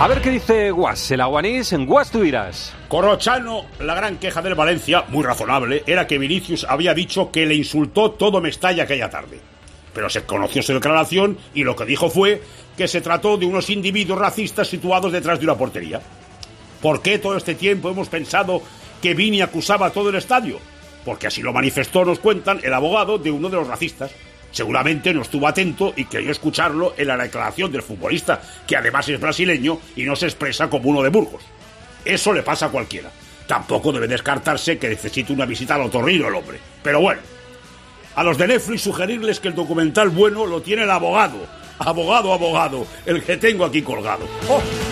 A ver qué dice Guas, el aguanís en Guas tú dirás. Corrochano, la gran queja del Valencia, muy razonable, era que Vinicius había dicho que le insultó todo Mestalla aquella tarde. Pero se conoció su declaración y lo que dijo fue que se trató de unos individuos racistas situados detrás de una portería. ¿Por qué todo este tiempo hemos pensado que Vini acusaba a todo el estadio? Porque así lo manifestó, nos cuentan, el abogado de uno de los racistas. Seguramente no estuvo atento y quería escucharlo en la declaración del futbolista, que además es brasileño y no se expresa como uno de Burgos. Eso le pasa a cualquiera. Tampoco debe descartarse que necesite una visita al otorrino el hombre. Pero bueno, a los de Netflix sugerirles que el documental bueno lo tiene el abogado. Abogado, abogado, el que tengo aquí colgado. ¡Oh!